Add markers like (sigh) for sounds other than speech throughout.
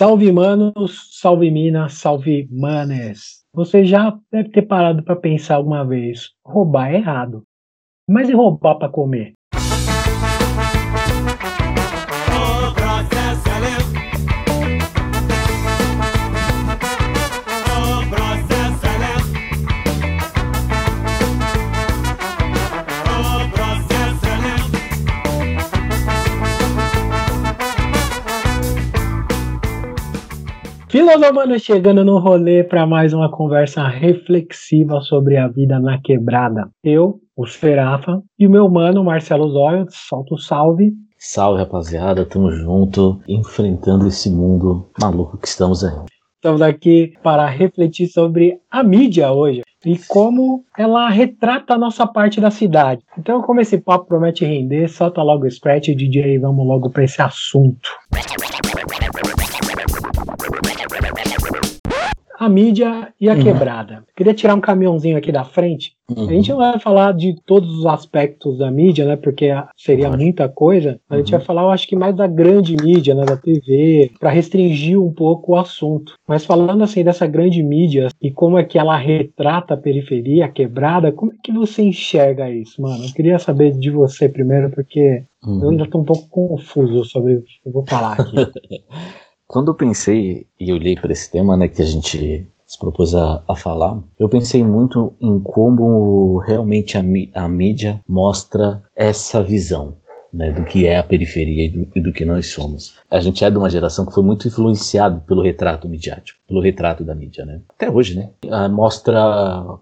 Salve manos, salve minas, salve manes. Você já deve ter parado para pensar alguma vez, roubar é errado. Mas e roubar para comer? Filosofano chegando no rolê para mais uma conversa reflexiva sobre a vida na quebrada. Eu, o Sferafa, e o meu mano Marcelo Zóio, solta o salve. Salve rapaziada, tamo junto, enfrentando esse mundo maluco que estamos aí. Estamos aqui para refletir sobre a mídia hoje e como ela retrata a nossa parte da cidade. Então, como esse papo promete render, solta logo o scratch, DJ, e vamos logo para esse assunto a mídia e a uhum. quebrada. Queria tirar um caminhãozinho aqui da frente. Uhum. A gente não vai falar de todos os aspectos da mídia, né? Porque seria muita coisa. A gente uhum. vai falar, eu acho que mais da grande mídia, né? Da TV, para restringir um pouco o assunto. Mas falando assim dessa grande mídia e como é que ela retrata a periferia, a quebrada, como é que você enxerga isso, mano? Eu queria saber de você primeiro, porque eu ainda tô um pouco confuso sobre o que eu vou falar aqui. (laughs) Quando eu pensei e olhei para esse tema, né, que a gente se propôs a, a, falar, eu pensei muito em como realmente a, a mídia mostra essa visão. Né, do que é a periferia e do, e do, que nós somos. A gente é de uma geração que foi muito influenciado pelo retrato midiático, pelo retrato da mídia, né? Até hoje, né? Mostra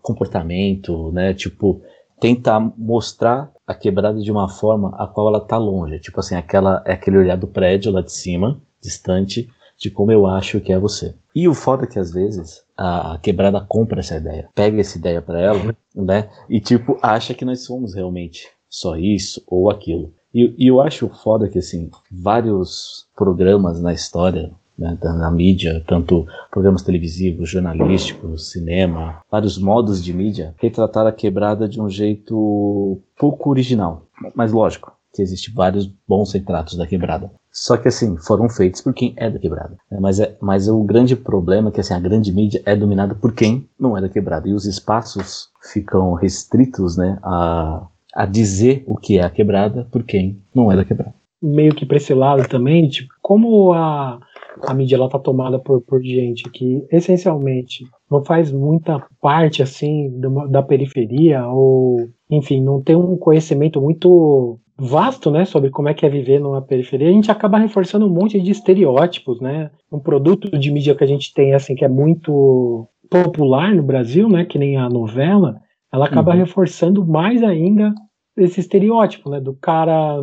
comportamento, né? Tipo, tenta mostrar a quebrada de uma forma a qual ela tá longe. Tipo assim, aquela, é aquele olhar do prédio lá de cima, distante, de como eu acho que é você. E o foda é que às vezes a quebrada compra essa ideia, pega essa ideia para ela, né? E tipo, acha que nós somos realmente só isso ou aquilo. E, e eu acho foda que assim, vários programas na história, né, na mídia, tanto programas televisivos, jornalísticos, cinema, vários modos de mídia, retrataram a quebrada de um jeito pouco original. Mas lógico, que existe vários bons retratos da quebrada. Só que assim, foram feitos por quem é da quebrada. Né? Mas, é, mas o grande problema é que assim, a grande mídia é dominada por quem não é da quebrada. E os espaços ficam restritos né, a, a dizer o que é a quebrada por quem não é da quebrada. Meio que para esse lado também, tipo, como a, a mídia ela tá tomada por, por gente que essencialmente não faz muita parte assim da periferia ou enfim não tem um conhecimento muito vasto, né, sobre como é que é viver numa periferia, a gente acaba reforçando um monte de estereótipos, né? Um produto de mídia que a gente tem assim que é muito popular no Brasil, né, que nem a novela, ela acaba uhum. reforçando mais ainda esse estereótipo, né, do cara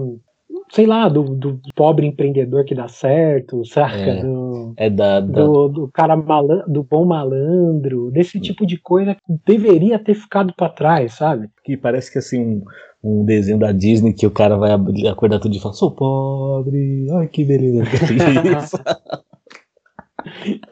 sei lá, do, do, pobre empreendedor que dá certo, saca? É, do, é da, da... Do, do, cara malandro, do bom malandro, desse tipo de coisa que deveria ter ficado para trás, sabe? Que parece que assim, um desenho da Disney que o cara vai acordar tudo e falar, sou pobre, ai que beleza. (laughs)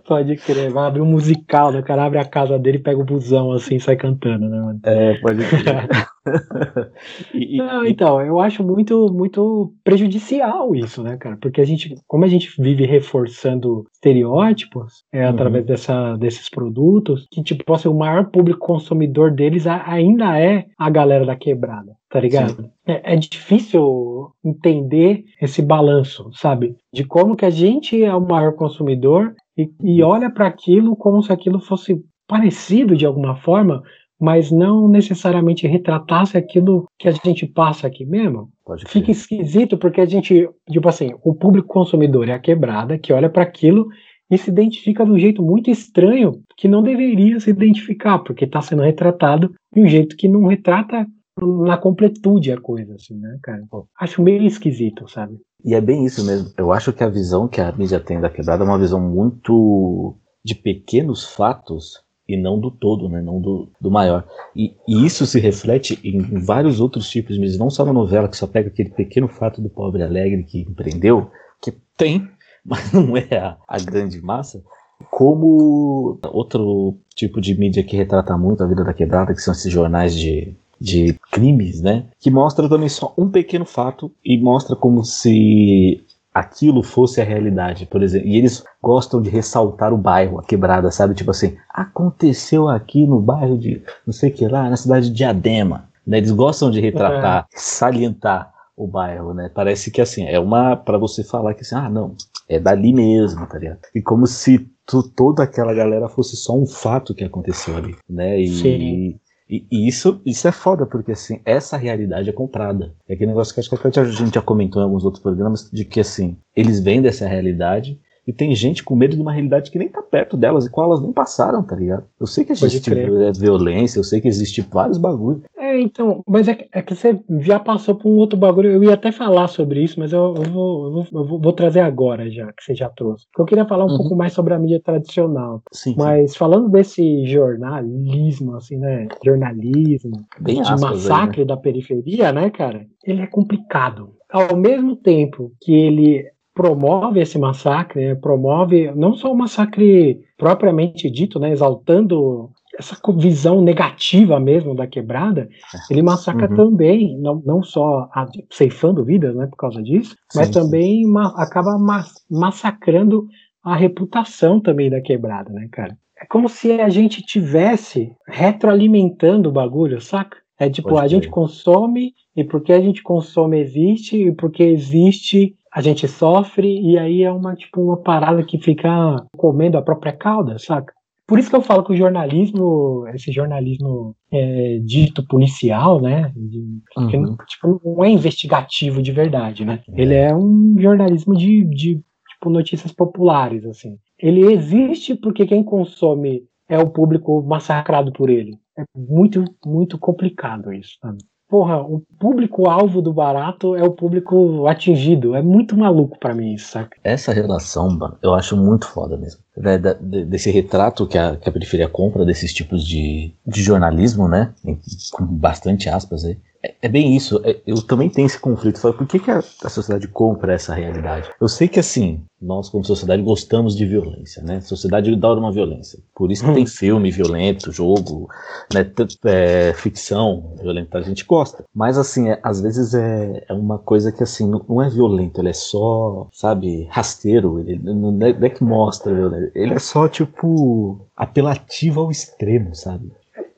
Pode crer, vai abrir um musical, né? O cara abre a casa dele, pega o busão assim e sai cantando, né, mano? É, pode crer. (laughs) (laughs) e, Não, então, eu acho muito, muito prejudicial isso, né, cara? Porque a gente, como a gente vive reforçando estereótipos é, uhum. através dessa, desses produtos, que, tipo, assim, o maior público consumidor deles ainda é a galera da quebrada, tá ligado? É, é, difícil entender esse balanço, sabe? De como que a gente é o maior consumidor e, e olha para aquilo como se aquilo fosse parecido de alguma forma mas não necessariamente retratasse aquilo que a gente passa aqui mesmo. Fica esquisito porque a gente, tipo assim, o público consumidor é a quebrada que olha para aquilo e se identifica de um jeito muito estranho que não deveria se identificar, porque está sendo retratado de um jeito que não retrata na completude a coisa, assim, né, cara? Acho meio esquisito, sabe? E é bem isso mesmo. Eu acho que a visão que a mídia tem da quebrada é uma visão muito de pequenos fatos e não do todo, né? não do, do maior. E, e, isso se reflete em vários outros tipos de mídias, não só na novela, que só pega aquele pequeno fato do pobre alegre que empreendeu, que tem, (laughs) mas não é a, a grande massa, como outro tipo de mídia que retrata muito a vida da quebrada, que são esses jornais de, de crimes, né? Que mostra também só um pequeno fato e mostra como se aquilo fosse a realidade, por exemplo. E eles gostam de ressaltar o bairro, a quebrada, sabe? Tipo assim, aconteceu aqui no bairro de não sei o que lá, na cidade de Diadema. Né? Eles gostam de retratar, é. salientar o bairro, né? Parece que assim, é uma para você falar que assim, ah, não, é dali mesmo, tá ligado? E como se tu, toda aquela galera fosse só um fato que aconteceu ali, né? E, Sim. E, e, isso, isso é foda, porque assim, essa realidade é comprada. É aquele negócio que acho que a gente já comentou em alguns outros programas, de que assim, eles vendem essa realidade e tem gente com medo de uma realidade que nem tá perto delas e qual elas nem passaram, tá ligado? Eu sei que existe violência, eu sei que existe vários bagulhos. É, então, mas é, é, que você já passou por um outro bagulho. Eu ia até falar sobre isso, mas eu, eu, vou, eu, vou, eu vou, vou, trazer agora já, que você já trouxe. Porque eu queria falar um uhum. pouco mais sobre a mídia tradicional. Sim, mas sim. falando desse jornalismo, assim, né? Jornalismo, Bem de massacre aí, né? da periferia, né, cara? Ele é complicado. Ao mesmo tempo que ele promove esse massacre, né, promove não só o massacre propriamente dito, né, exaltando essa visão negativa mesmo da quebrada, ele massacra uhum. também, não, não só a, ceifando vidas, né, por causa disso, sim, mas também ma acaba ma massacrando a reputação também da quebrada, né, cara? É como se a gente tivesse retroalimentando o bagulho, saca? É tipo, Pode a gente consome, e porque a gente consome existe, e porque existe a gente sofre e aí é uma tipo uma parada que fica comendo a própria cauda, saca? Por isso que eu falo que o jornalismo, esse jornalismo é, dito policial, né? De, uhum. tipo, não é investigativo de verdade, né? É. Ele é um jornalismo de, de tipo, notícias populares, assim. Ele existe porque quem consome é o público massacrado por ele. É muito, muito complicado isso, sabe? Porra, o público-alvo do barato é o público atingido. É muito maluco para mim isso, saca? Essa relação, mano, eu acho muito foda mesmo. Né, desse retrato que a, que a periferia compra desses tipos de, de jornalismo, né? Com bastante aspas aí. É, bem isso. É, eu também tenho esse conflito. Falo, por que, que a, a, sociedade compra essa realidade? Eu sei que, assim, nós, como sociedade, gostamos de violência, né? A sociedade adora uma violência. Por isso que tem hum. filme violento, jogo, né? É, ficção violenta. A gente gosta. Mas, assim, é, às vezes é, é uma coisa que, assim, não, não, é violento. Ele é só, sabe, rasteiro. Ele não é, não é que mostra violência. Ele é só, tipo, apelativo ao extremo, sabe?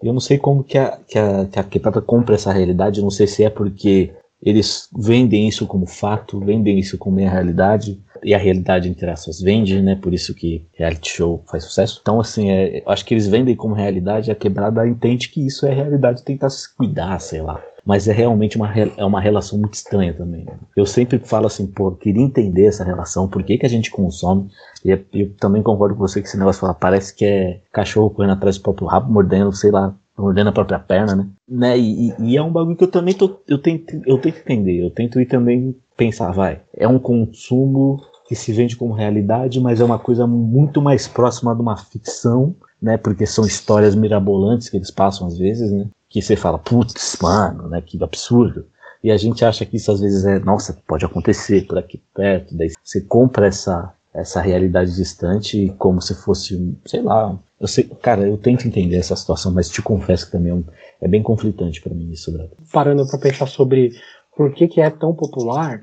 Eu não sei como que a, que a, que a Quebrada compra essa realidade, eu não sei se é porque eles vendem isso como fato, vendem isso como minha realidade, e a realidade, entre aspas, vende, né? Por isso que reality show faz sucesso. Então, assim, é, acho que eles vendem como realidade, a quebrada entende que isso é realidade, tentar se cuidar, sei lá. Mas é realmente uma, é uma relação muito estranha também. Né? Eu sempre falo assim, pô, queria entender essa relação, por que, que a gente consome. E é, eu também concordo com você que esse negócio fala, parece que é cachorro correndo atrás do próprio rabo, mordendo, sei lá, mordendo a própria perna, né? né? E, e, é um bagulho que eu também tô, eu tento, eu tento entender, eu tento ir também pensar, vai, é um consumo que se vende como realidade, mas é uma coisa muito mais próxima de uma ficção, né? Porque são histórias mirabolantes que eles passam às vezes, né? Que você fala, putz, mano, né? Que absurdo. E a gente acha que isso às vezes é, nossa, pode acontecer por aqui perto. Daí você compra essa, essa realidade distante como se fosse, sei lá, eu sei, cara, eu tento entender essa situação, mas te confesso que também é, é bem conflitante para mim isso, Brad. Parando para pensar sobre por que, que é tão popular,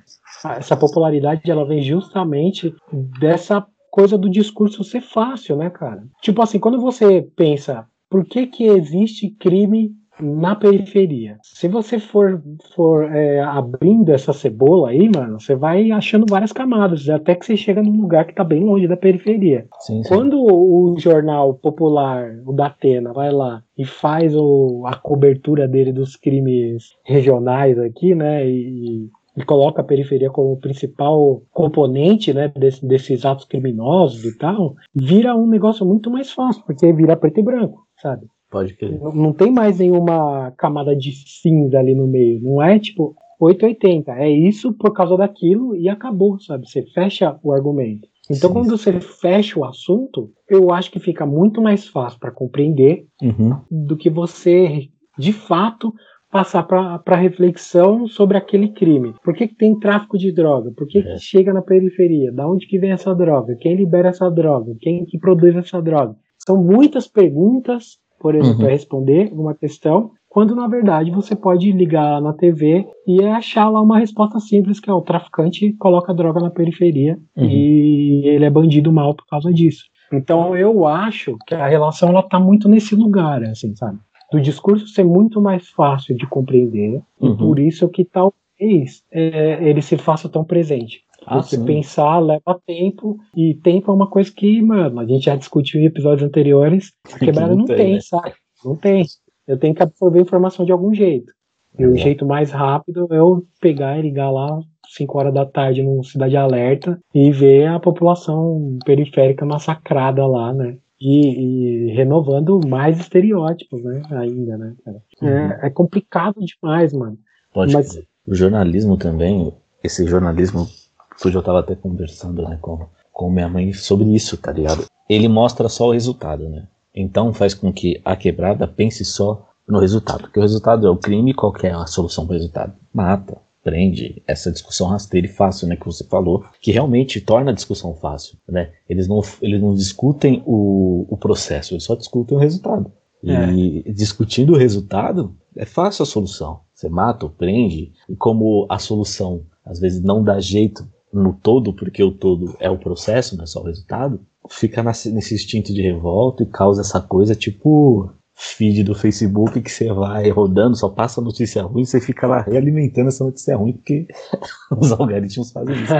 essa popularidade ela vem justamente dessa coisa do discurso ser fácil, né, cara? Tipo assim, quando você pensa por que que existe crime na periferia. Se você for, for é, abrindo essa cebola aí, mano, você vai achando várias camadas, até que você chega num lugar que tá bem longe da periferia. Sim, sim. Quando o jornal popular, o Datena, vai lá e faz o, a cobertura dele dos crimes regionais aqui, né, e, e coloca a periferia como principal componente né, desse, desses atos criminosos e tal, vira um negócio muito mais fácil, porque vira preto e branco, sabe? Pode crer. Não, não tem mais nenhuma camada de cinza ali no meio. Não é tipo 880. É isso por causa daquilo e acabou, sabe? Você fecha o argumento. Então, Sim. quando você fecha o assunto, eu acho que fica muito mais fácil para compreender uhum. do que você, de fato, passar para reflexão sobre aquele crime. Por que, que tem tráfico de droga? Por que, é. que chega na periferia? Da onde que vem essa droga? Quem libera essa droga? Quem que produz essa droga? São muitas perguntas por exemplo, uhum. responder uma questão quando na verdade você pode ligar na TV e achar lá uma resposta simples, que é o traficante coloca droga na periferia uhum. e ele é bandido mal por causa disso. Então eu acho que a relação ela tá muito nesse lugar, assim, sabe? Do discurso ser muito mais fácil de compreender uhum. e por isso que talvez é, ele se faça tão presente. Ah, Você sim. pensar leva tempo, e tempo é uma coisa que, mano, a gente já discutiu em episódios anteriores, a quebrada não, tem, tem né? sabe? Não tem. Eu tenho que absorver informação de algum jeito. E o jeito mais rápido é eu pegar e ligar lá 5 horas da tarde no Cidade Alerta e ver a população periférica massacrada lá, né? E, e renovando mais estereótipos, né? Ainda, né, cara? Uhum. É, é, complicado demais, mano. Pode Mas... O jornalismo também, esse jornalismo, hoje eu tava até conversando né, com, com minha mãe sobre isso, tá ligado? Ele mostra só o resultado, né? Então faz com que a quebrada pense só no resultado, porque o resultado é o crime, qual é a solução para o resultado? Mata, prende, essa discussão rasteira e fácil, né, que você falou, que realmente torna a discussão fácil, né? Eles não, eles não discutem o, o processo, eles só discutem o resultado. E é. discutindo o resultado, é fácil a solução. Você mata ou prende, e como a solução às vezes não dá jeito no todo, porque o todo é o processo, não é só o resultado, fica nesse instinto de revolta e causa essa coisa tipo feed do Facebook que você vai rodando, só passa notícia ruim, você fica lá realimentando essa notícia ruim, porque (laughs) os algoritmos fazem isso.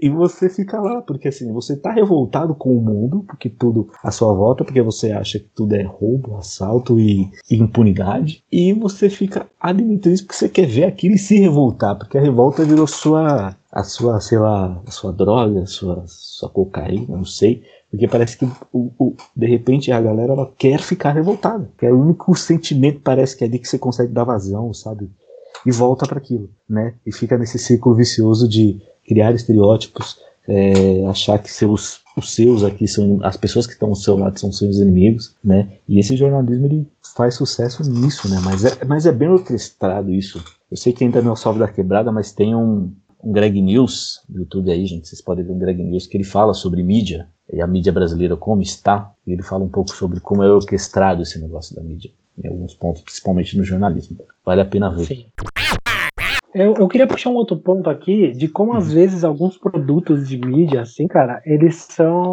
e você fica lá, porque assim, você tá revoltado com o mundo, porque tudo à sua volta, porque você acha que tudo é roubo, assalto e, e impunidade, e você fica alimentando isso porque você quer ver aquilo e se revoltar, porque a revolta virou sua a sua, sei lá, a sua droga, a sua, sua cocaína, não sei. Porque parece que, o, o, de repente, a galera ela quer ficar revoltada. É o único sentimento, parece que é ali que você consegue dar vazão, sabe? E volta para aquilo, né? E fica nesse círculo vicioso de criar estereótipos, é, achar que seus, os seus aqui são as pessoas que estão ao seu lado são seus inimigos, né? E esse jornalismo ele faz sucesso nisso, né? Mas é, mas é bem orquestrado isso. Eu sei que ainda não é o salve da quebrada, mas tem um, um Greg News no YouTube aí, gente, vocês podem ver um Greg News que ele fala sobre mídia e a mídia brasileira como está, e ele fala um pouco sobre como é orquestrado esse negócio da mídia, em alguns pontos, principalmente no jornalismo. Vale a pena ver. Sim. Eu, eu queria puxar um outro ponto aqui de como às uhum. vezes alguns produtos de mídia, assim, cara, eles são,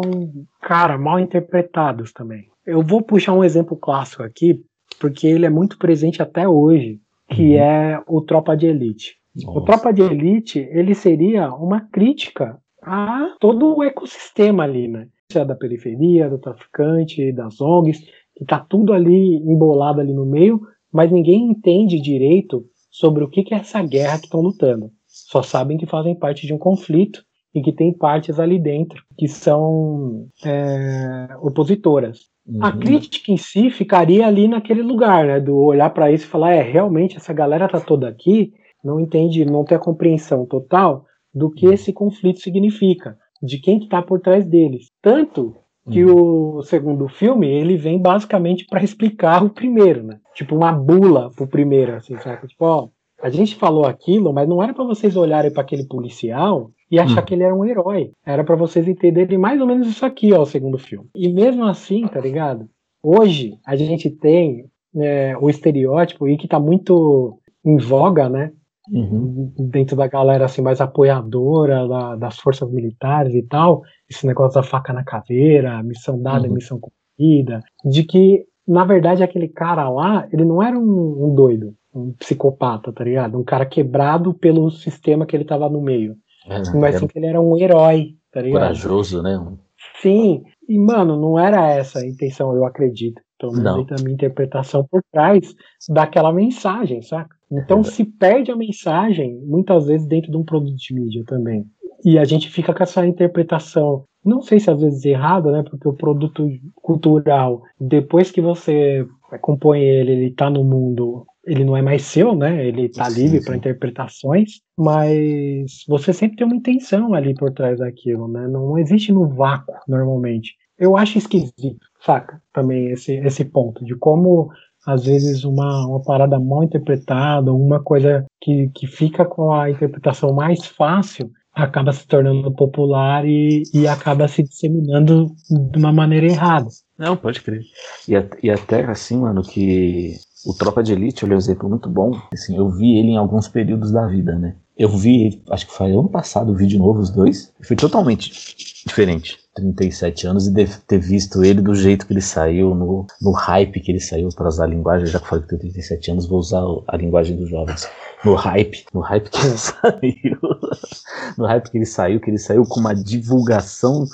cara, mal interpretados também. Eu vou puxar um exemplo clássico aqui, porque ele é muito presente até hoje, que uhum. é o Tropa de Elite. Nossa. O Tropa de Elite, ele seria uma crítica a todo o ecossistema ali, né? Seja da periferia, do traficante, das ONGs, que tá tudo ali embolado ali no meio, mas ninguém entende direito sobre o que, que é essa guerra que estão lutando. Só sabem que fazem parte de um conflito e que tem partes ali dentro que são é, opositoras. Uhum. A crítica em si ficaria ali naquele lugar, né? Do olhar para isso e falar, é, realmente essa galera tá toda aqui não entende, não tem a compreensão total do que uhum. esse conflito significa, de quem que está por trás deles. Tanto que uhum. o segundo filme, ele vem basicamente para explicar o primeiro, né? Tipo uma bula pro primeiro, assim, sabe? Tipo, ó, a gente falou aquilo, mas não era para vocês olharem para aquele policial e achar uhum. que ele era um herói. Era para vocês entenderem mais ou menos isso aqui, ó, o segundo filme. E mesmo assim, tá ligado? Hoje a gente tem é, o estereótipo e que tá muito em voga, né? Uhum. dentro da galera assim mais apoiadora da, das forças militares e tal, esse negócio da faca na caveira, missão dada, uhum. missão cumprida, de que na verdade aquele cara lá, ele não era um, um, doido, um psicopata, tá ligado? Um cara quebrado pelo sistema que ele tava no meio. É, mas sim que ele era um herói, tá ligado? Corajoso, né? Sim, e mano, não era essa a intenção, eu acredito. Pelo menos a minha interpretação por trás daquela mensagem, saca? Então se perde a mensagem, muitas vezes, dentro de um produto de mídia também. E a gente fica com essa interpretação, não sei se às vezes errada, né? Porque o produto cultural, depois que você compõe ele, ele tá no mundo, ele não é mais seu, né? Ele tá livre para interpretações, mas você sempre tem uma intenção ali por trás daquilo, né? Não existe no vácuo normalmente. Eu acho esquisito, saca? Também esse, esse ponto de como às vezes uma, uma parada mal interpretada, uma coisa que, que fica com a interpretação mais fácil, acaba se tornando popular e, e acaba se disseminando de uma maneira errada. Não, pode crer. E, e até assim, mano, que O Tropa de Elite, ele é um exemplo muito bom. Assim, eu vi ele em alguns períodos da vida, né? Eu vi ele, acho que foi ano passado, vi de novo os dois. Foi totalmente diferente. 37 anos e deve ter visto ele do jeito que ele saiu, no, no hype que ele saiu para usar a linguagem, já que falei que tenho 37 anos, vou usar a linguagem dos jovens. No hype, no hype que ele (laughs) saiu, no hype que ele saiu, que ele saiu com uma divulgação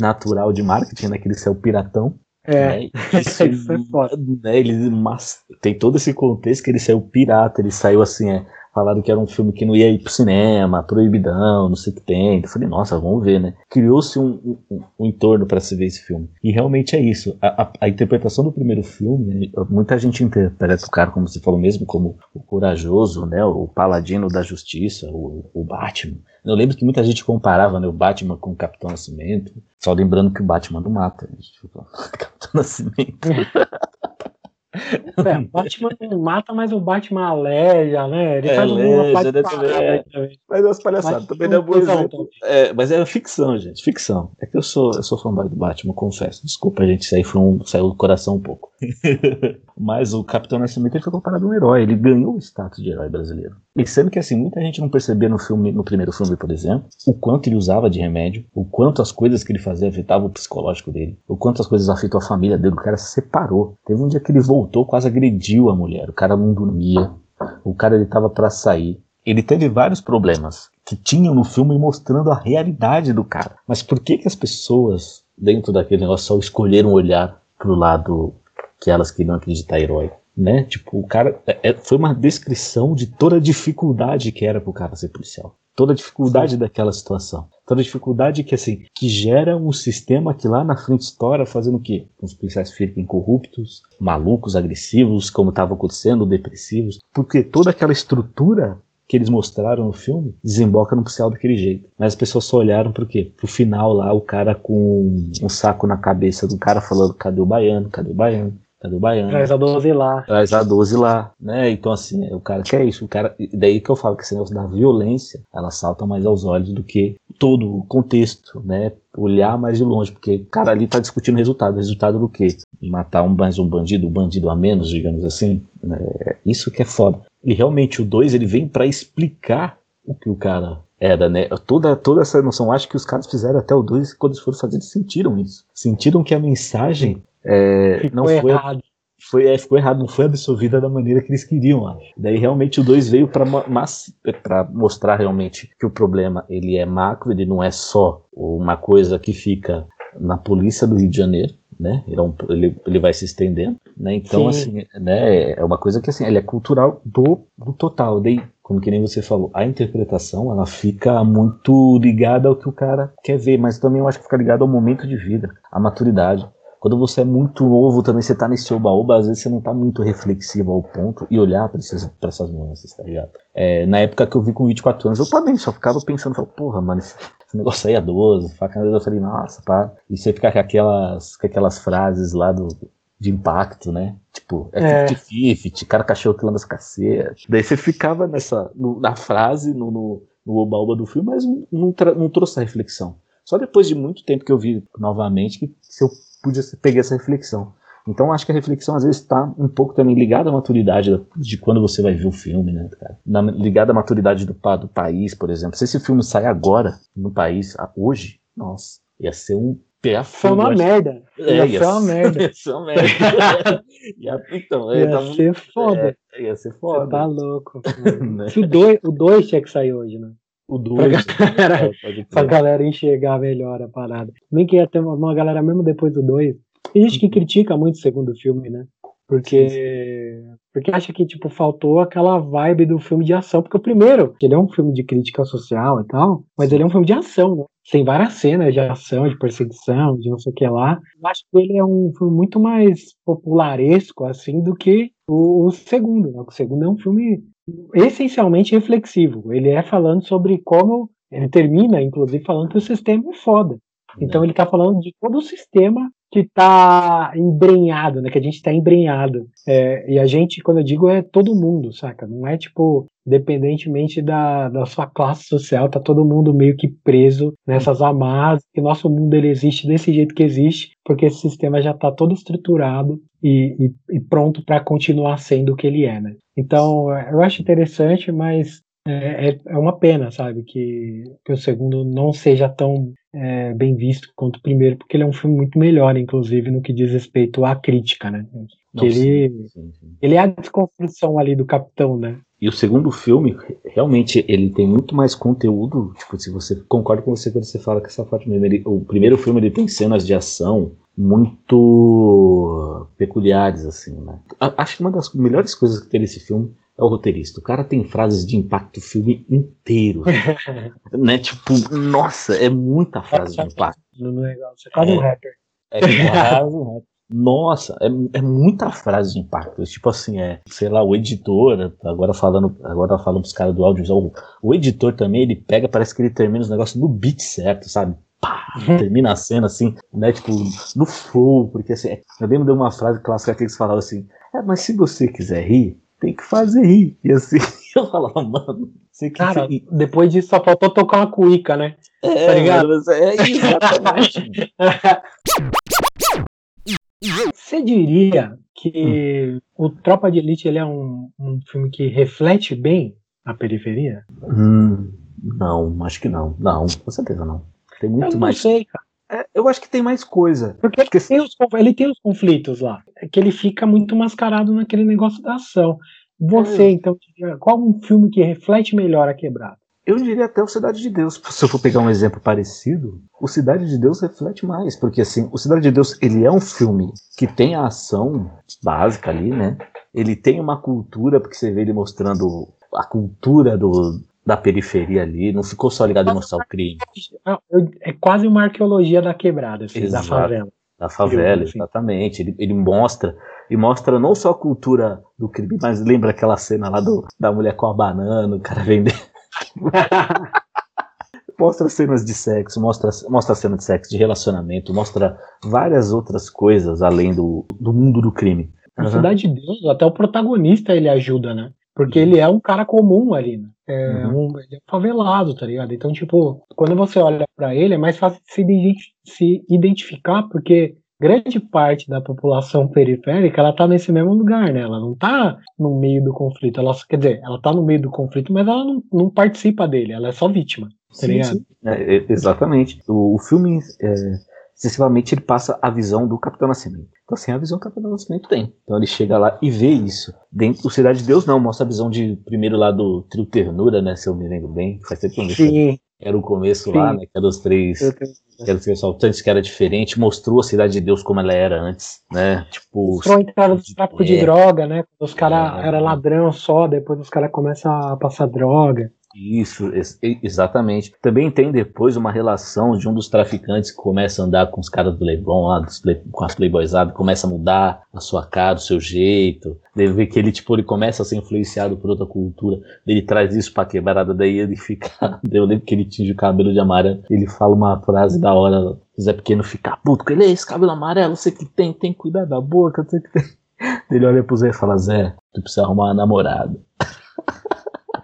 natural de marketing, né, que ele saiu piratão. É, né? (laughs) isso, isso é foda. Né, ele, mas, tem todo esse contexto que ele saiu pirata, ele saiu assim, é, falaram que era um filme que não ia ir pro cinema, proibidão, não sei o que tem. Eu falei, nossa, vamos ver, né? Criou-se um, um, um, entorno para se ver esse filme. E realmente é isso. A, a, a, interpretação do primeiro filme, muita gente interpreta o cara, como você falou mesmo, como o corajoso, né? O paladino da justiça, o, o Batman. Eu lembro que muita gente comparava né, o Batman com o Capitão Nascimento. Só lembrando que o Batman não mata. Né? (laughs) Tipo, Capitão Nascimento. (laughs) É, (laughs) Batman não mata, mas o Batman aleja, né? Ele é, faz uma né, também, é. Mas as palhaçadas também não é bom exemplo. É, mas é ficção, gente, ficção. É que eu sou, eu sou fanboy do Batman, confesso. Desculpa, gente, isso aí foi um, saiu do coração um pouco. (laughs) mas o Capitão Nascimento ele foi comparado a um herói, ele ganhou o status de herói brasileiro. E sendo que assim, muita gente não percebia no filme, no primeiro filme, por exemplo, o quanto ele usava de remédio, o quanto as coisas que ele fazia afetavam o psicológico dele, o quanto as coisas afetam a família dele, o cara se separou. Teve um dia que ele voltou, quase agrediu a mulher, o cara não dormia, o cara ele tava para sair. Ele teve vários problemas que tinham no filme mostrando a realidade do cara. Mas por que que as pessoas dentro daquele negócio só escolheram olhar pro lado que elas queriam acreditar herói? Né? Tipo, o cara. É, é, foi uma descrição de toda a dificuldade que era pro cara ser policial. Toda a dificuldade Sim. daquela situação. Toda a dificuldade que, assim, que gera um sistema que lá na frente estoura fazendo o quê? Os policiais fiquem corruptos, malucos, agressivos, como estava acontecendo, depressivos. Porque toda aquela estrutura que eles mostraram no filme desemboca no policial daquele jeito. Mas as pessoas só olharam pro quê? Pro final lá, o cara com um saco na cabeça do cara falando: cadê o baiano? Cadê o baiano? É do Baiano. Traz a 12 lá. Traz a 12 lá, né? Então, assim, o cara quer isso. O cara, daí que eu falo que esse negócio da violência, ela salta mais aos olhos do que todo o contexto, né? Olhar mais de longe, porque o cara ali tá discutindo o resultado. O resultado do quê? Matar um, mais um bandido, um bandido a menos, digamos assim. Né? Isso que é foda. E realmente o 2 ele vem para explicar o que o cara era, né? Toda, toda essa noção, acho que os caras fizeram até o 2, quando eles foram fazer, eles sentiram isso. Sentiram que a mensagem é, ficou não foi, errado. Foi, é, ficou errado, não foi absorvida da maneira que eles queriam, acho. Daí realmente o 2 veio para mostrar realmente que o problema ele é macro, ele não é só uma coisa que fica na polícia do Rio de Janeiro, né? Ele, é um, ele, ele, vai se estendendo, né? Então, Sim. assim, né? É uma coisa que assim, ele é cultural do, do total. Daí, como que nem você falou, a interpretação ela fica muito ligada ao que o cara quer ver, mas também eu acho que fica ligada ao momento de vida, à maturidade. Quando você é muito novo, também você tá nesse oba-oba, às vezes você não tá muito reflexivo ao ponto e olhar pra, esses, pra essas nuances, tá ligado? É, na época que eu vi com 24 anos, eu também só ficava pensando, falava, porra, mano, esse, esse negócio aí é 12, faca, eu falei, nossa, pá. E você fica com aquelas, com aquelas frases lá do, de impacto, né? Tipo, é 50-50, é. cara cachorro que lama as cacetas. Daí você ficava nessa, no, na frase, no, no, no oba-oba do filme, mas não, não, não trouxe a reflexão. Só depois de muito tempo que eu vi novamente que se eu podia pegar essa reflexão. Então acho que a reflexão às vezes está um pouco também ligada à maturidade de quando você vai ver o filme, né, cara? Na, ligada à maturidade do, do país, por exemplo. Se esse filme sair agora no país, hoje, nossa, ia ser um pé Foi uma merda. É, ia, ia ser uma (laughs) merda. Ia ser uma merda. (laughs) ia, então, ia, ia tá ser foda. É, ia ser foda. Você tá louco. (laughs) né? o 2 tinha que sair hoje, né? O 2. Pra, galera, é, pra galera enxergar melhor a parada. Também que ia ter uma, uma galera mesmo depois do 2. Tem gente que uhum. critica muito o segundo filme, né? Porque, porque acha que tipo faltou aquela vibe do filme de ação, porque o primeiro, ele é um filme de crítica social e tal, mas ele é um filme de ação, né? Tem várias cenas de ação, de perseguição, de não sei o que lá. Eu acho que ele é um filme muito mais popularesco assim do que o, o segundo, né? O segundo é um filme essencialmente reflexivo. Ele é falando sobre como ele termina, inclusive, falando que o sistema é foda. Então ele está falando de todo o sistema que tá embrenhado, né? Que a gente tá embrenhado. É, e a gente, quando eu digo, é todo mundo, saca? Não é tipo, independentemente da, da sua classe social, tá todo mundo meio que preso nessas amarras, que nosso mundo ele existe desse jeito que existe, porque esse sistema já tá todo estruturado e, e, e pronto para continuar sendo o que ele é, né? Então, eu acho interessante, mas é, é, é uma pena, sabe, que, que o segundo não seja tão é, bem visto quanto o primeiro, porque ele é um filme muito melhor, inclusive, no que diz respeito à crítica, né? Que ele, sim, sim, sim. ele é a desconstrução ali do capitão, né? E o segundo filme, realmente, ele tem muito mais conteúdo. Tipo, se você concorda com você quando você fala que essa parte mesmo. Ele, o primeiro filme ele tem cenas de ação muito peculiares, assim, né? Acho que uma das melhores coisas que tem nesse filme é o roteirista. O cara tem frases de impacto o filme inteiro. (laughs) né? Tipo, nossa, é muita frase de (laughs) impacto. Não é você é quase um rapper. É quase um rapper. (laughs) Nossa, é, é muita frase de impacto. Tipo assim, é, sei lá, o editor, agora falando, agora falando pros caras do audiovisual, o editor também, ele pega, parece que ele termina os negócios no beat certo, sabe? Pá, termina a cena assim, né? Tipo, no flow, porque assim, eu lembro de uma frase clássica que eles falavam assim: é, mas se você quiser rir, tem que fazer rir. E assim, (laughs) eu falava, mano, você Cara, rir. depois disso só faltou tocar uma cuíca, né? É, tá ligado? é exatamente. (laughs) Você diria que hum. o Tropa de Elite ele é um, um filme que reflete bem a periferia? Hum, não, acho que não. Não, com certeza não. Tem muito eu mais. Não sei, cara. É, eu acho que tem mais coisa. Porque, Porque... Tem os, ele tem os conflitos lá. É que ele fica muito mascarado naquele negócio da ação. Você, é. então, qual um filme que reflete melhor a quebrada? Eu diria até o Cidade de Deus. Se eu for pegar um exemplo parecido, o Cidade de Deus reflete mais, porque assim, o Cidade de Deus, ele é um filme que tem a ação básica ali, né? Ele tem uma cultura, porque você vê ele mostrando a cultura do, da periferia ali, não ficou só ligado em mostrar o crime. É quase uma arqueologia da quebrada, assim, da favela. Da favela, assim. exatamente. Ele, ele mostra, e mostra não só a cultura do crime, mas lembra aquela cena lá do, da mulher com a banana, o cara vendendo. (laughs) mostra cenas de sexo, mostra, mostra cenas de sexo, de relacionamento, mostra várias outras coisas além do, do mundo do crime. Na uhum. Cidade de Deus, até o protagonista ele ajuda, né? Porque ele é um cara comum ali, né? É uhum. um, ele é favelado, tá ligado? Então, tipo, quando você olha para ele, é mais fácil de se, se identificar, porque grande parte da população periférica ela tá nesse mesmo lugar, né? Ela não tá no meio do conflito. Ela, quer dizer, ela tá no meio do conflito, mas ela não, não participa dele, ela é só vítima. Tá sim, sim. É, exatamente. O, o filme, é, excessivamente, ele passa a visão do Capitão Nascimento. Então, assim, a visão que o Capitão Nascimento tem. Então, ele chega lá e vê isso. Dentro do Cidade de Deus, não. Mostra a visão de, primeiro lá do Trio Ternura, né? Se eu me lembro bem. Faz tempo que eu Era o começo Sim. lá, né? Que era os três que era os assaltantes, que era diferente, mostrou a cidade de Deus como ela era antes, né? Tipo. Mostrou a entrada do tráfico é, de droga, né? Os caras é, era ladrão só, depois os caras começam a passar droga. Isso, exatamente. Também tem depois uma relação de um dos traficantes que começa a andar com os caras do Leblon, lá, play, com as playboysadas, começa a mudar a sua cara, o seu jeito. Deve ver que ele, tipo, ele começa a ser influenciado por outra cultura. Ele traz isso pra quebrada, daí ele fica. (laughs) Eu lembro que ele tinge o cabelo de amarelo. Ele fala uma frase da hora. O Zé Pequeno fica puto com ele, esse cabelo amarelo, você que tem, tem que cuidar da boca, você que tem. (laughs) Ele olha pro Zé e fala, Zé, tu precisa arrumar uma namorada. (laughs)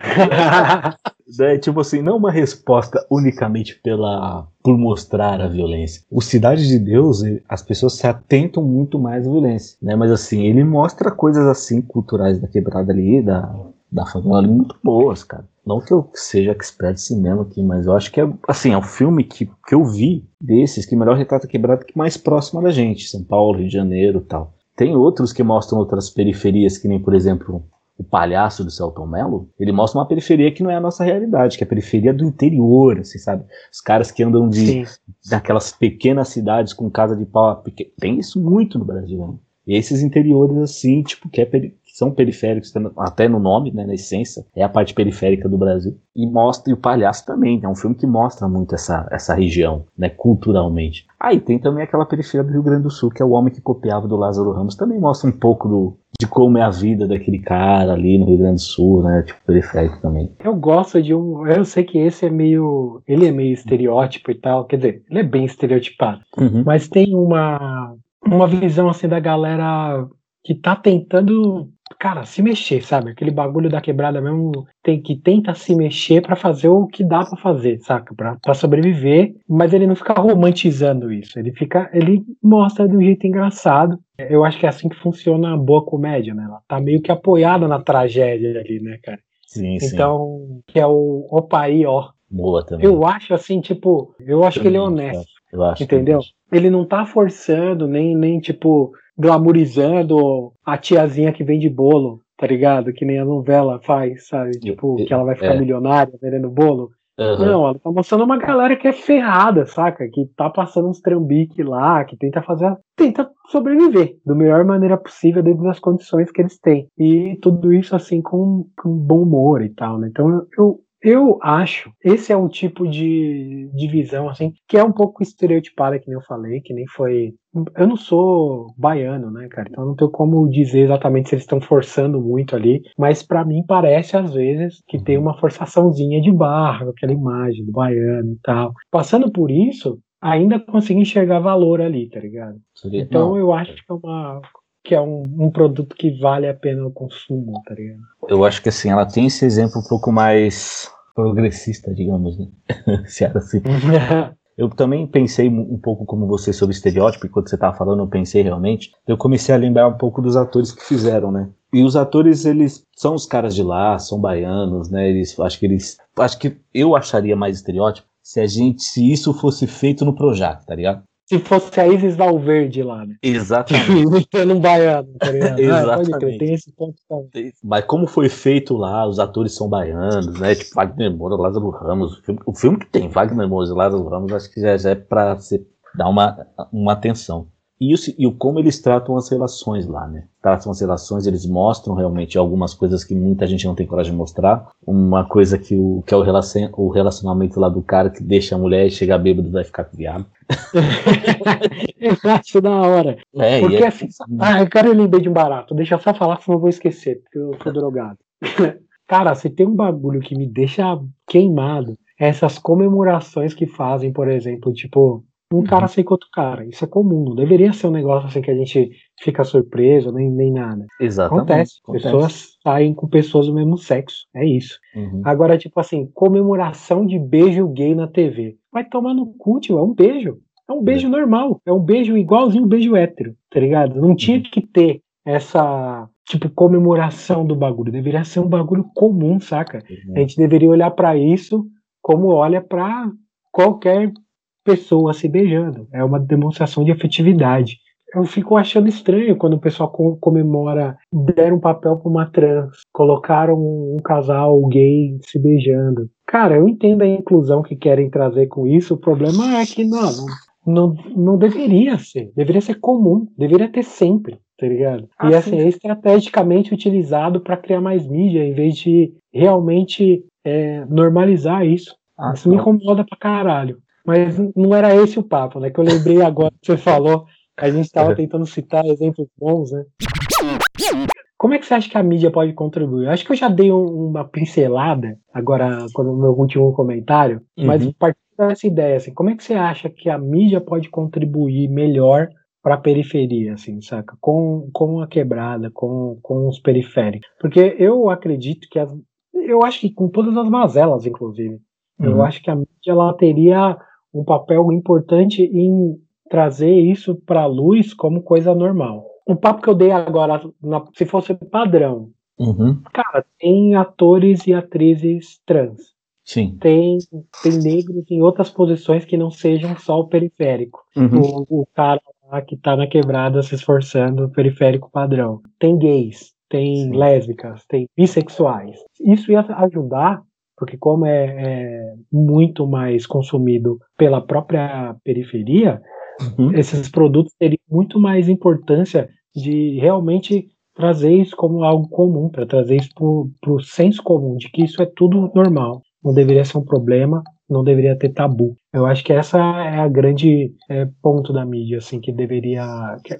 (laughs) né, tipo assim, não uma resposta unicamente pela por mostrar a violência. O Cidade de Deus, as pessoas se atentam muito mais à violência, né? Mas assim, ele mostra coisas assim culturais da quebrada ali, da da favela ali, muito boas, cara. Não que eu seja expert de cinema aqui, mas eu acho que é assim, é um filme que, que eu vi desses que melhor retrata a quebrada que mais próxima da gente, São Paulo, Rio de Janeiro, tal. Tem outros que mostram outras periferias, que nem, por exemplo, o palhaço do Celton Mello, ele mostra uma periferia que não é a nossa realidade, que é a periferia do interior, assim, sabe? Os caras que andam de daquelas pequenas cidades com casa de pau, tem isso muito no Brasil, né? E esses interiores, assim, tipo, que, é que são periféricos, até no nome, né, na essência, é a parte periférica do Brasil. E mostra, e o Palhaço também, é um filme que mostra muito essa, essa região, né, culturalmente. Aí ah, tem também aquela periferia do Rio Grande do Sul, que é o homem que copiava do Lázaro Ramos, também mostra um pouco do, de como é a vida daquele cara ali no Rio Grande do Sul, né? Tipo, periférico também. Eu gosto de um. Eu sei que esse é meio. Ele é meio estereótipo e tal. Quer dizer, ele é bem estereotipado. Uhum. Mas tem uma. Uma visão assim da galera que tá tentando cara, se mexer, sabe? Aquele bagulho da quebrada mesmo tem que tenta se mexer para fazer o que dá para fazer, saca? Para sobreviver, mas ele não fica romantizando isso. Ele fica, ele mostra de um jeito engraçado. Eu acho que é assim que funciona a boa comédia, né? Ela tá meio que apoiada na tragédia ali, né, cara? Sim, então, sim. que é o opa aí, ó. Boa também. Eu acho assim, tipo, eu acho que ele é honesto. Eu acho entendeu? Ele não tá forçando, nem, nem tipo, glamorizando a tiazinha que vende bolo, tá ligado? Que nem a novela faz, sabe? Tipo, que ela vai ficar é. milionária vendendo bolo. Uhum. Não, ela tá mostrando uma galera que é ferrada, saca? Que tá passando uns trambiques lá, que tenta fazer. tenta sobreviver da melhor maneira possível dentro das condições que eles têm. E tudo isso assim com, com bom humor e tal, né? Então eu, eu acho, esse é um tipo de, de visão, assim, que é um pouco estereotipada, que nem eu falei, que nem foi. Eu não sou baiano, né, cara? Então não tenho como dizer exatamente se eles estão forçando muito ali, mas para mim parece, às vezes, que tem uma forçaçãozinha de barra, aquela imagem do baiano e tal. Passando por isso, ainda consegui enxergar valor ali, tá ligado? Então eu acho que é uma que é um, um, produto que vale a pena o consumo, tá ligado? Eu acho que assim, ela tem esse exemplo um pouco mais progressista, digamos, né? (laughs) Se era assim. (laughs) Eu também pensei um pouco como você sobre estereótipo, e quando você estava falando, eu pensei realmente. Eu comecei a lembrar um pouco dos atores que fizeram, né? E os atores, eles são os caras de lá, são baianos, né? Eles, acho que eles, acho que eu acharia mais estereótipo se a gente, se isso fosse feito no Projac, tá ligado? Se fosse a Isis Valverde lá, né? Exatamente. (laughs) Imitando um baiano, tá ligado? Exatamente. Ah, crer, tem esse ponto também. Mas como foi feito lá, os atores são baianos, né? Tipo, Wagner Moura, Lázaro Ramos. O filme, o filme que tem Wagner Moura e Lázaro Ramos, acho que já, já é pra dar uma, uma atenção. E, o, e como eles tratam as relações lá, né? Tratam as relações, eles mostram realmente algumas coisas que muita gente não tem coragem de mostrar. Uma coisa que, o, que é o, relacion, o relacionamento lá do cara que deixa a mulher e chega bêbado e vai ficar com viado. (laughs) eu acho da hora. É, porque é... assim, ah, eu quero lembrei de um barato. Deixa eu só falar, senão eu vou esquecer, porque eu sou drogado. (laughs) cara, se tem um bagulho que me deixa queimado, é essas comemorações que fazem, por exemplo, tipo, um cara uhum. sem com outro cara. Isso é comum, não deveria ser um negócio assim que a gente fica surpreso, nem, nem nada. Exatamente. Acontece. acontece. Pessoas saem com pessoas do mesmo sexo. É isso. Uhum. Agora, tipo assim, comemoração de beijo gay na TV. Vai tomar no cu, tio. É um beijo. É um beijo é. normal. É um beijo igualzinho um beijo hétero, tá ligado? Não tinha uhum. que ter essa, tipo, comemoração do bagulho. Deveria ser um bagulho comum, saca? Uhum. A gente deveria olhar para isso como olha para qualquer pessoa se beijando. É uma demonstração de afetividade. Eu fico achando estranho quando o pessoal comemora, deram um papel para uma trans, colocaram um casal gay se beijando. Cara, eu entendo a inclusão que querem trazer com isso, o problema é que não, não, não deveria ser. Deveria ser comum, deveria ter sempre, tá ligado? Ah, e assim, é estrategicamente utilizado para criar mais mídia, em vez de realmente é, normalizar isso. Ah, isso me incomoda pra caralho. Mas não era esse o papo, né? Que eu lembrei agora que você falou, a gente estava tentando citar exemplos bons, né? Como é que você acha que a mídia pode contribuir? Acho que eu já dei um, uma pincelada agora no meu último comentário, uhum. mas partindo dessa ideia, assim, como é que você acha que a mídia pode contribuir melhor para a periferia, assim, saca? Com, com a quebrada, com, com os periféricos. Porque eu acredito que as, eu acho que com todas as mazelas, inclusive, uhum. eu acho que a mídia ela teria um papel importante em trazer isso para a luz como coisa normal. Um papo que eu dei agora, na, se fosse padrão, uhum. cara, tem atores e atrizes trans. Sim. Tem, tem negros em outras posições que não sejam só o periférico. Uhum. O, o, cara lá que tá na quebrada se esforçando, o periférico padrão. Tem gays, tem Sim. lésbicas, tem bissexuais. Isso ia ajudar porque como é, é muito mais consumido pela própria periferia, uhum. esses produtos teriam muito mais importância de realmente trazer isso como algo comum, para trazer isso para o senso comum, de que isso é tudo normal, não deveria ser um problema, não deveria ter tabu. Eu acho que essa é a grande é, ponto da mídia, assim, que deveria,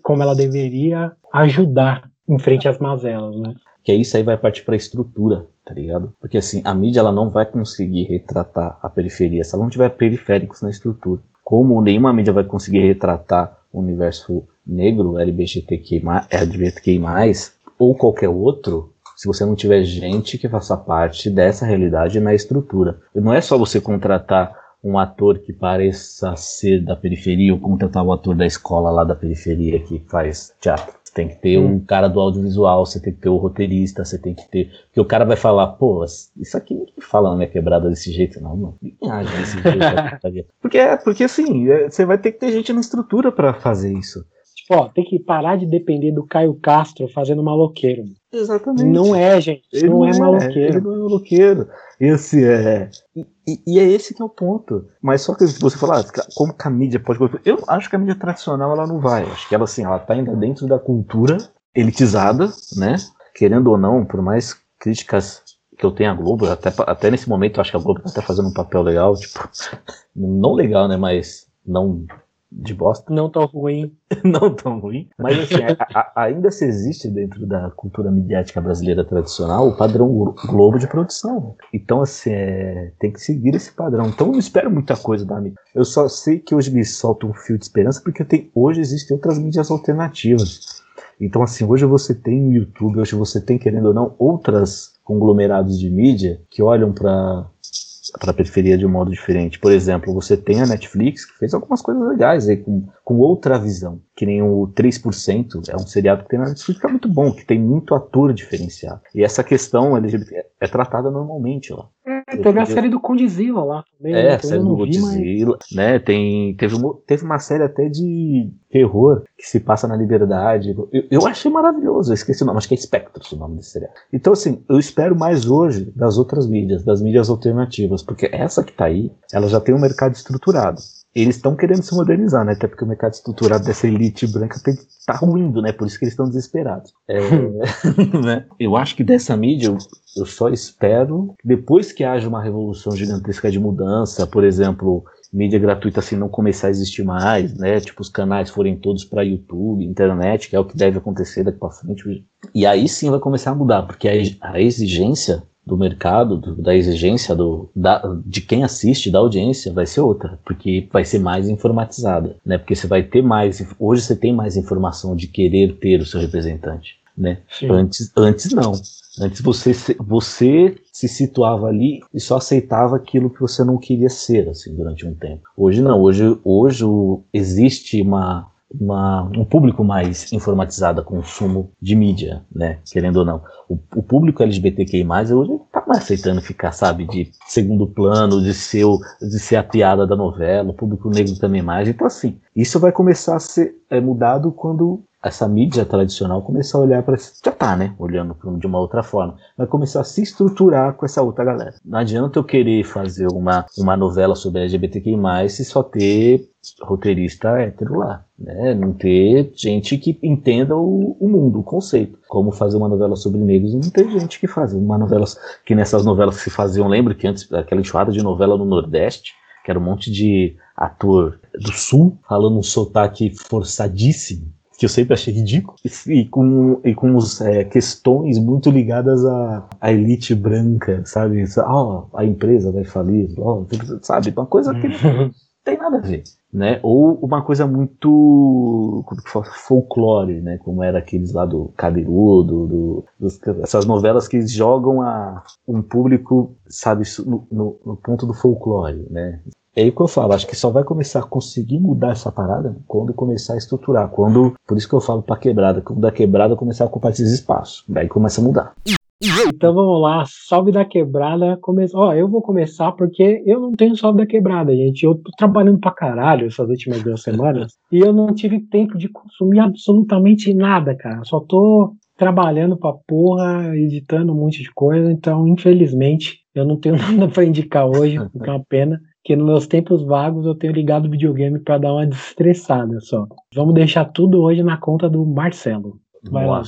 como ela deveria ajudar em frente às mazelas, né? Que isso aí vai partir para a estrutura, tá ligado? Porque assim, a mídia ela não vai conseguir retratar a periferia se ela não tiver periféricos na estrutura. Como nenhuma mídia vai conseguir retratar o universo negro, LGBTQI+, LGBTQI+, ou qualquer outro, se você não tiver gente que faça parte dessa realidade na estrutura. Não é só você contratar um ator que pareça ser da periferia ou contratar o ator da escola lá da periferia que faz teatro tem que ter um cara do audiovisual, você tem que ter o roteirista, você tem que ter. Porque o cara vai falar, pô, isso aqui ninguém fala na minha quebrada desse jeito, não, mano. Ninguém age desse jeito. (laughs) porque, é, porque assim, é, você vai ter que ter gente na estrutura para fazer isso. Ó, tem que parar de depender do Caio Castro fazendo maloqueiro. Exatamente. Não é, gente. Ele não, não é, é maloqueiro. Ele não é maloqueiro. Esse é. E, e, é esse que é o ponto. Mas só que você falar, ah, como que a mídia pode. Eu acho que a mídia tradicional ela não vai. Acho que ela assim, ela tá ainda dentro da cultura elitizada, né? Querendo ou não, por mais críticas que eu tenho à Globo, até, até nesse momento eu acho que a Globo tá até fazendo um papel legal, tipo, não legal, né? Mas não de bosta. Não tão ruim. (laughs) não tão ruim. Mas assim, (laughs) a, a, ainda se existe dentro da cultura midiática brasileira tradicional o padrão Globo de produção. Então, assim, é, tem que seguir esse padrão. Então, eu não espero muita coisa da mídia. Eu só sei que hoje me solta um fio de esperança porque tem, hoje existem outras mídias alternativas. Então, assim, hoje você tem o YouTube, hoje você tem, querendo ou não, outras conglomerados de mídia que olham para para a periferia de um modo diferente. Por exemplo, você tem a Netflix, que fez algumas coisas legais aí, com, com outra visão, que nem o 3%, é um seriado que tem na Netflix que é muito bom, que tem muito ator diferenciado. E essa questão LGBT é, é tratada normalmente lá. É, teve a série do Condizila lá também. É, né? a série do Condizila, mas... né? Tem, teve, uma, teve uma série até de terror que se passa na liberdade. Eu, eu achei maravilhoso, eu esqueci o nome, acho que é Spectros o nome desse seriado. Então, assim, eu espero mais hoje das outras mídias, das mídias alternativas, porque essa que tá aí, ela já tem um mercado estruturado eles estão querendo se modernizar, né? Até porque o mercado estruturado dessa elite branca tem, tá ruindo, né? Por isso que eles estão desesperados. É, (laughs) né? Eu acho que dessa mídia, eu, eu só espero que depois que haja uma revolução gigantesca de mudança, por exemplo, mídia gratuita assim não começar a existir mais, né? Tipo, os canais forem todos para YouTube, internet, que é o que deve acontecer daqui para frente. E aí sim vai começar a mudar, porque a, a exigência do mercado, do, da exigência do, da, de quem assiste, da audiência, vai ser outra, porque vai ser mais informatizada, né? Porque você vai ter mais, hoje você tem mais informação de querer ter o seu representante, né? Antes, antes não. Antes você, você se situava ali e só aceitava aquilo que você não queria ser, assim, durante um tempo. Hoje não, hoje, hoje existe uma, uma, um público mais informatizado a consumo de mídia, né? Querendo ou não. O, o público LGBTQI+, hoje tá mais aceitando ficar, sabe, de segundo plano, de ser, o, de ser a piada da novela, o público negro também mais. Então, assim, isso vai começar a ser é, mudado quando essa mídia tradicional começar a olhar para já tá, né, olhando de uma outra forma, vai começar a se estruturar com essa outra galera. Não adianta eu querer fazer uma, uma novela sobre LGBTQI+, se só ter roteirista hétero lá, né, não ter gente que entenda o, o mundo, o conceito. Como fazer uma novela sobre negros, não ter gente que faz. Uma novela que nessas novelas que se faziam, lembra que antes aquela enxurrada de novela no Nordeste, que era um monte de ator do Sul falando um sotaque forçadíssimo, que eu sempre achei ridículo, e, com, e com os, é, questões muito ligadas à, à elite branca, sabe? Oh, a empresa vai falir, oh, sabe? Uma coisa que não tem nada a ver. Né? Ou uma coisa muito folclore, né? Como era aqueles lá do Cabeludo, do, essas novelas que jogam a um público, sabe, no, no, no ponto do folclore, né? É aí que eu falo, acho que só vai começar a conseguir mudar essa parada quando começar a estruturar. Quando, por isso que eu falo pra quebrada, quando da quebrada começar a ocupar esses espaços. Daí começa a mudar. Então vamos lá, salve da quebrada. Come... Ó, eu vou começar porque eu não tenho salve da quebrada, gente. Eu tô trabalhando pra caralho essas últimas duas semanas (laughs) e eu não tive tempo de consumir absolutamente nada, cara. Só tô trabalhando pra porra, editando um monte de coisa, então infelizmente eu não tenho (laughs) nada para indicar hoje, o que é uma pena que nos meus tempos vagos eu tenho ligado o videogame para dar uma destressada só. Vamos deixar tudo hoje na conta do Marcelo. Vai lá,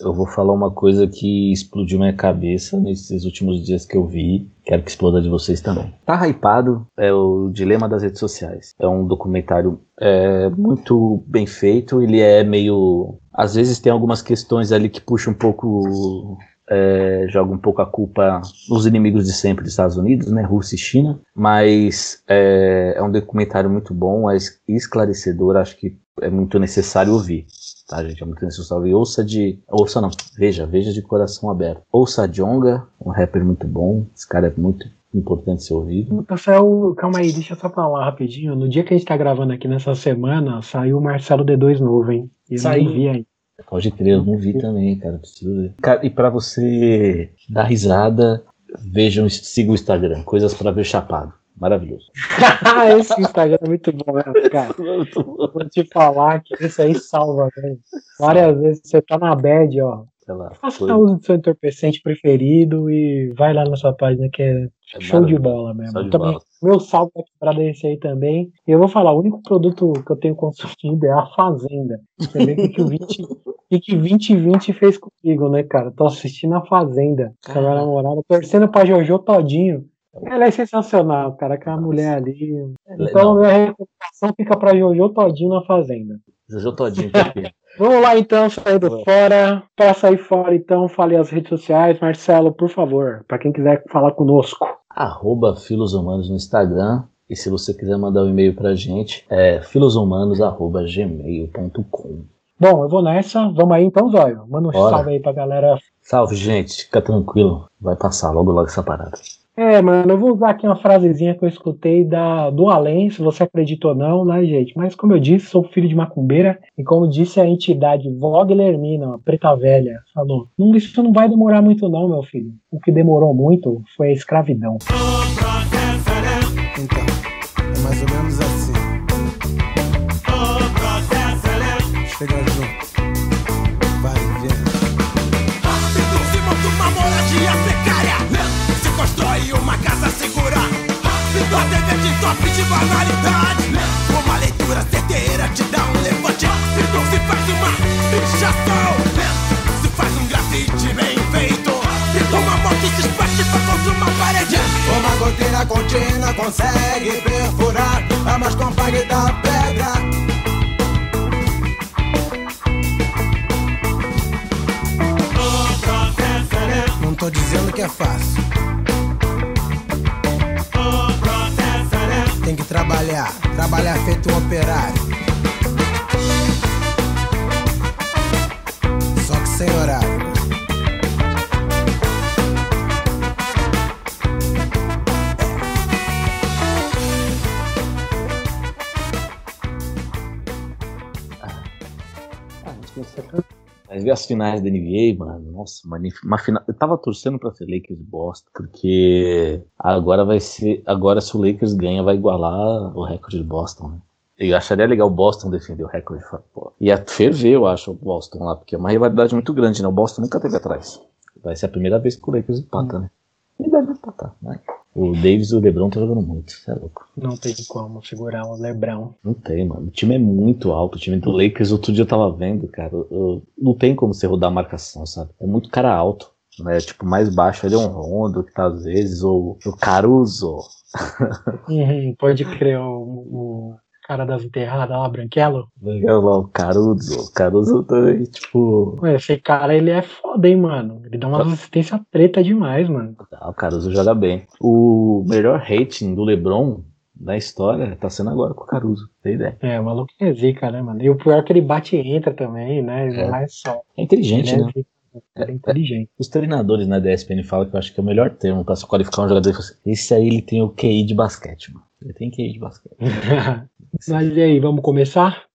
eu vou falar uma coisa que explodiu minha cabeça nesses últimos dias que eu vi. Quero que exploda de vocês também. Tá hypado é o Dilema das Redes Sociais. É um documentário é, muito bem feito. Ele é meio às vezes tem algumas questões ali que puxam um pouco é, joga um pouco a culpa nos inimigos de sempre dos Estados Unidos, né, Rússia e China, mas é, é um documentário muito bom, é esclarecedor, acho que é muito necessário ouvir. Tá, gente? É muito necessário ouvir. Ouça de. Ouça não, veja, veja de coração aberto. Ouça a Jonga, um rapper muito bom. Esse cara é muito importante ser ouvido. Rafael, calma aí, deixa eu só falar rapidinho. No dia que a gente tá gravando aqui nessa semana, saiu o Marcelo D2 novo, hein? Eu saiu. não vi aí. Pode crer, eu não vi também, cara. Preciso ver. Cara, e para você dar risada, vejam, siga o Instagram, coisas para ver chapado. Maravilhoso. (laughs) esse Instagram é muito bom, né, cara. (laughs) Vou te falar que isso aí salva, velho. Várias vezes você tá na bad, ó. Lá, Faça foi... uso do seu entorpecente preferido e vai lá na sua página que é, é show de bola mesmo. De também, bola. Meu salve é pra esse aí também. E eu vou falar, o único produto que eu tenho consumido é a Fazenda. Você vê o que, o 20, que, que 2020 fez comigo, né, cara? Tô assistindo a Fazenda com a minha namorada, torcendo pra Jojo todinho. Ela é sensacional, cara, aquela mulher ali. Então, Não. minha recomendação fica pra Jojo todinho na Fazenda. Jojo todinho, (laughs) Vamos lá então, saindo fora. Para sair fora, então, fale as redes sociais. Marcelo, por favor, para quem quiser falar conosco. Arroba Filos Humanos no Instagram. E se você quiser mandar um e-mail pra gente, é filoshumanos.gmail.com. Bom, eu vou nessa. Vamos aí então, Zóio. Manda um Bora. salve aí pra galera. Salve, gente. Fica tranquilo. Vai passar logo logo essa parada. É, mano, eu vou usar aqui uma frasezinha que eu escutei da, do além, se você acredita ou não, né, gente? Mas como eu disse, sou filho de macumbeira, e como disse a entidade Vogler Mina, preta velha, falou: não, Isso não vai demorar muito, não, meu filho. O que demorou muito foi a escravidão. Então, é mais ou menos assim. Chega junto. Uma casa segura. A TV de top de banalidade. Uma leitura certeira te dá um levante. Então se faz uma pichação. Se faz um grafite bem feito. Então uma moto se espastifa contra uma parede. Uma goteira contínua consegue perfurar a mais compacta da pedra. Não tô dizendo que é fácil. Tem que trabalhar, trabalhar feito um operário. Só que sem horário. Mas ver as finais da NBA, mano, nossa, uma final. Eu tava torcendo pra ser Lakers Boston, porque agora vai ser. Agora, se o Lakers ganha, vai igualar o recorde de Boston, né? Eu acharia legal o Boston defender o recorde. Pô. Ia ferver, eu acho, o Boston lá, porque é uma rivalidade muito grande, né? O Boston nunca teve atrás. Vai ser a primeira vez que o Lakers empata, hum. né? E deve empatar, né? O Davis e o Lebron estão jogando muito, você é louco. Não tem como segurar o Lebron. Não tem, mano. O time é muito alto. O time do Lakers, outro dia eu tava vendo, cara. não tem como você rodar a marcação, sabe? É muito cara alto. Né? Tipo, mais baixo ali é um Rondo, que tá às vezes, ou o Caruso. (laughs) Uhum, pode crer, o, o cara das enterradas lá, Branquelo. Branquelo, o Caruso. O Caruso também, tipo. Ué, esse cara, ele é foda, hein, mano. Ele dá uma resistência preta demais, mano. o Caruso joga bem. O melhor rating do LeBron na história tá sendo agora com o Caruso, tem ideia? É, o maluco é zica, né, mano? E o pior é que ele bate e entra também, né? Ele é. não é só. É inteligente, ele é né? É, é inteligente. Os treinadores na DSPN falam que eu acho que é o melhor termo pra se qualificar um jogador. Assim, Esse aí ele tem o QI de basquete, mano. Ele tem QI de basquete. (laughs) Mas e aí, vamos começar?